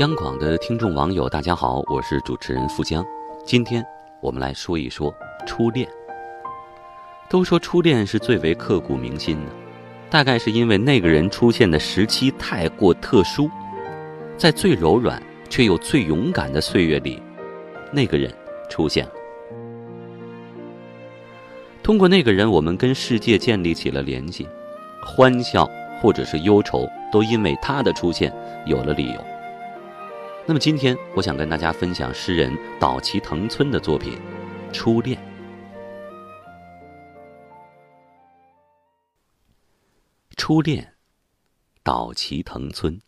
央广的听众网友，大家好，我是主持人富江。今天我们来说一说初恋。都说初恋是最为刻骨铭心的，大概是因为那个人出现的时期太过特殊，在最柔软却又最勇敢的岁月里，那个人出现了。通过那个人，我们跟世界建立起了联系，欢笑或者是忧愁，都因为他的出现有了理由。那么今天，我想跟大家分享诗人岛崎藤村的作品《初恋》。初恋，岛崎藤村。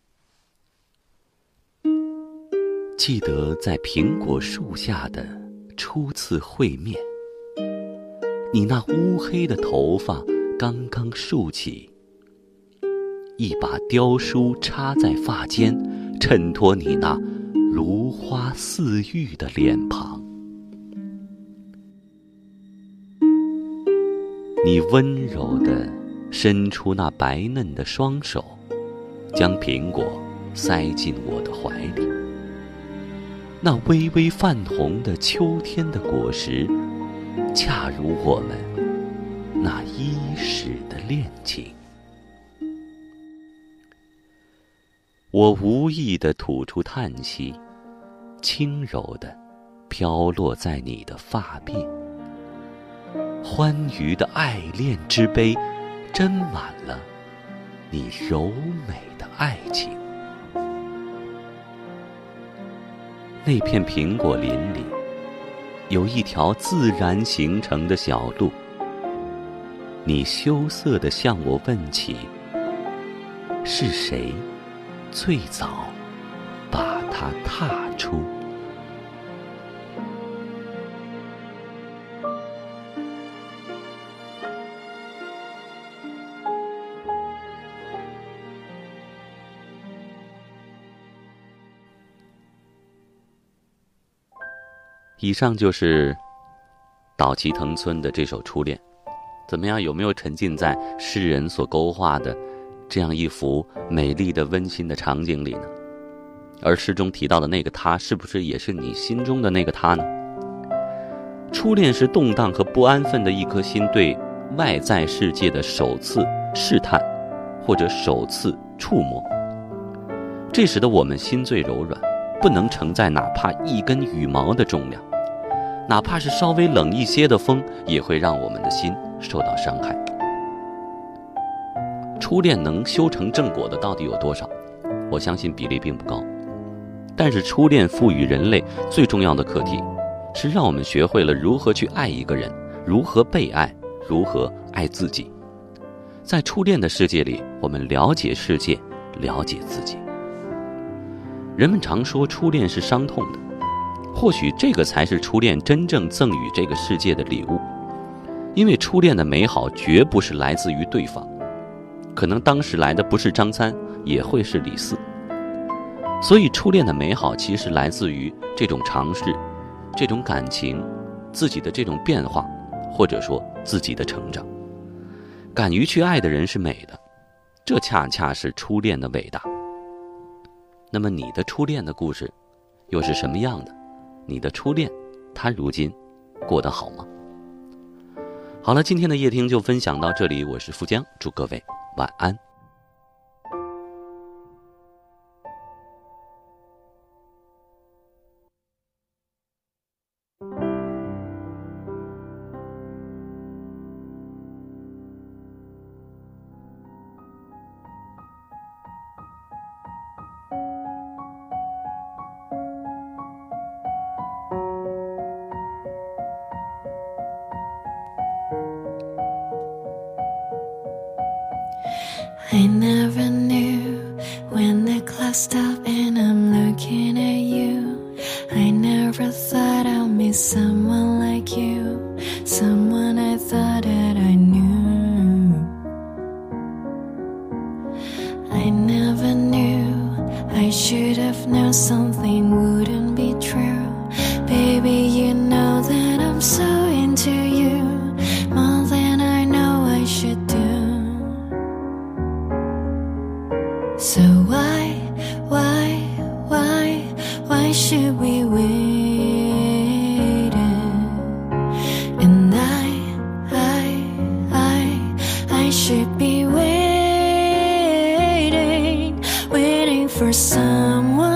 记得在苹果树下的初次会面，你那乌黑的头发刚刚竖起，一把雕梳插在发间，衬托你那。如花似玉的脸庞，你温柔地伸出那白嫩的双手，将苹果塞进我的怀里。那微微泛红的秋天的果实，恰如我们那伊始的恋情。我无意的吐出叹息。轻柔的，飘落在你的发鬓，欢愉的爱恋之杯，斟满了你柔美的爱情。那片苹果林里，有一条自然形成的小路。你羞涩的向我问起，是谁最早把它踏出？以上就是岛崎藤村的这首《初恋》，怎么样？有没有沉浸在诗人所勾画的这样一幅美丽的、温馨的场景里呢？而诗中提到的那个他，是不是也是你心中的那个他呢？初恋是动荡和不安分的一颗心对外在世界的首次试探，或者首次触摸。这时的我们心最柔软，不能承载哪怕一根羽毛的重量。哪怕是稍微冷一些的风，也会让我们的心受到伤害。初恋能修成正果的到底有多少？我相信比例并不高。但是初恋赋予人类最重要的课题，是让我们学会了如何去爱一个人，如何被爱，如何爱自己。在初恋的世界里，我们了解世界，了解自己。人们常说初恋是伤痛的。或许这个才是初恋真正赠予这个世界的礼物，因为初恋的美好绝不是来自于对方，可能当时来的不是张三，也会是李四。所以初恋的美好其实来自于这种尝试，这种感情，自己的这种变化，或者说自己的成长。敢于去爱的人是美的，这恰恰是初恋的伟大。那么你的初恋的故事，又是什么样的？你的初恋，他如今过得好吗？好了，今天的夜听就分享到这里，我是富江，祝各位晚安。I never knew when the clock stopped and I'm looking at you. I never thought I'd meet someone like you, someone I thought that I knew. I never knew I should have known something wouldn't So why, why, why, why should we wait? And I, I, I, I should be waiting, waiting for someone.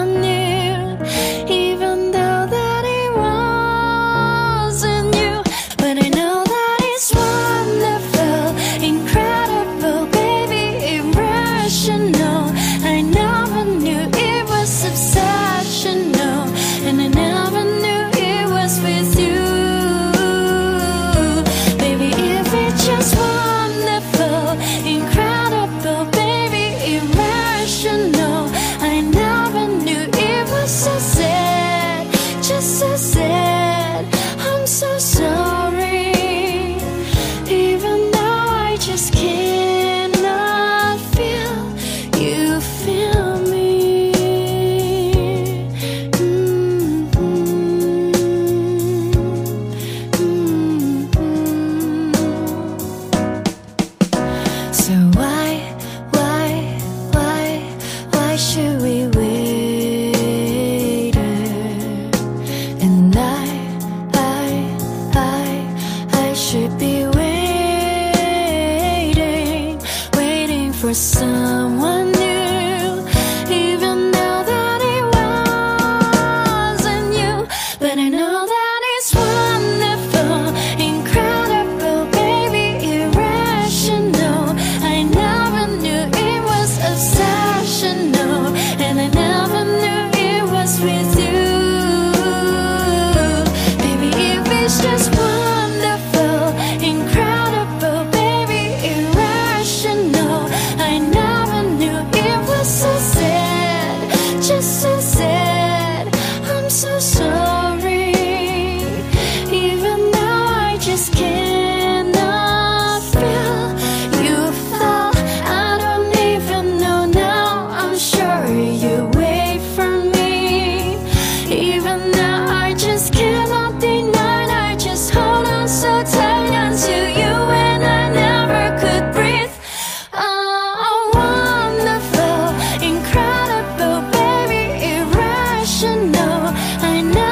I know